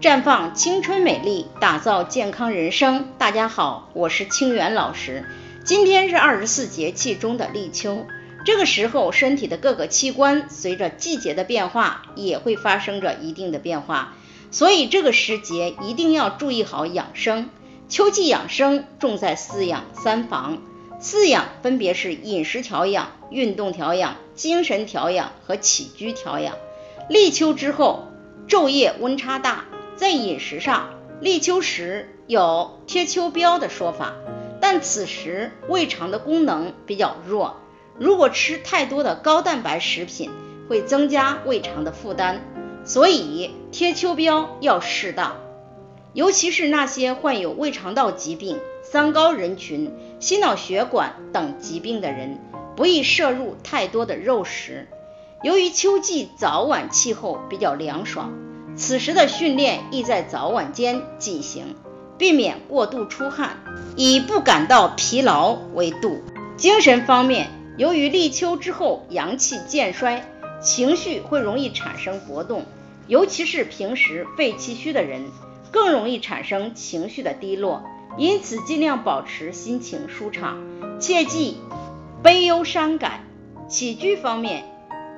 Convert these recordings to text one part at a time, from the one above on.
绽放青春美丽，打造健康人生。大家好，我是清源老师。今天是二十四节气中的立秋，这个时候身体的各个器官随着季节的变化，也会发生着一定的变化，所以这个时节一定要注意好养生。秋季养生重在四养三防，四养分别是饮食调养、运动调养、精神调养和起居调养。立秋之后，昼夜温差大。在饮食上，立秋时有贴秋膘的说法，但此时胃肠的功能比较弱，如果吃太多的高蛋白食品，会增加胃肠的负担，所以贴秋膘要适当。尤其是那些患有胃肠道疾病、三高人群、心脑血管等疾病的人，不宜摄入太多的肉食。由于秋季早晚气候比较凉爽。此时的训练宜在早晚间进行，避免过度出汗，以不感到疲劳为度。精神方面，由于立秋之后阳气渐衰，情绪会容易产生波动，尤其是平时肺气虚的人，更容易产生情绪的低落。因此，尽量保持心情舒畅，切忌悲忧伤感。起居方面，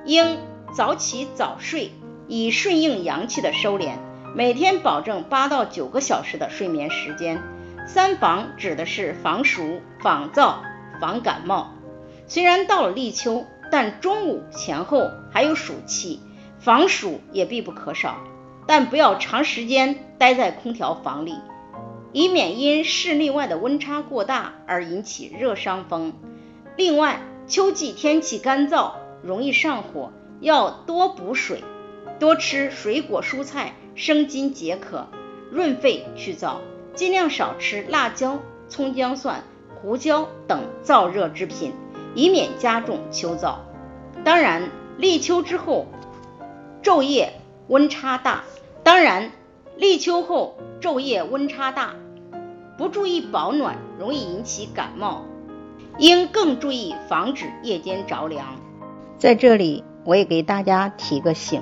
应早起早睡。以顺应阳气的收敛，每天保证八到九个小时的睡眠时间。三防指的是防暑、防燥、防感冒。虽然到了立秋，但中午前后还有暑气，防暑也必不可少。但不要长时间待在空调房里，以免因室内外的温差过大而引起热伤风。另外，秋季天气干燥，容易上火，要多补水。多吃水果蔬菜，生津解渴，润肺去燥，尽量少吃辣椒、葱姜蒜、胡椒等燥热之品，以免加重秋燥。当然，立秋之后昼夜温差大，当然立秋后昼夜温差大，不注意保暖容易引起感冒，应更注意防止夜间着凉。在这里，我也给大家提个醒。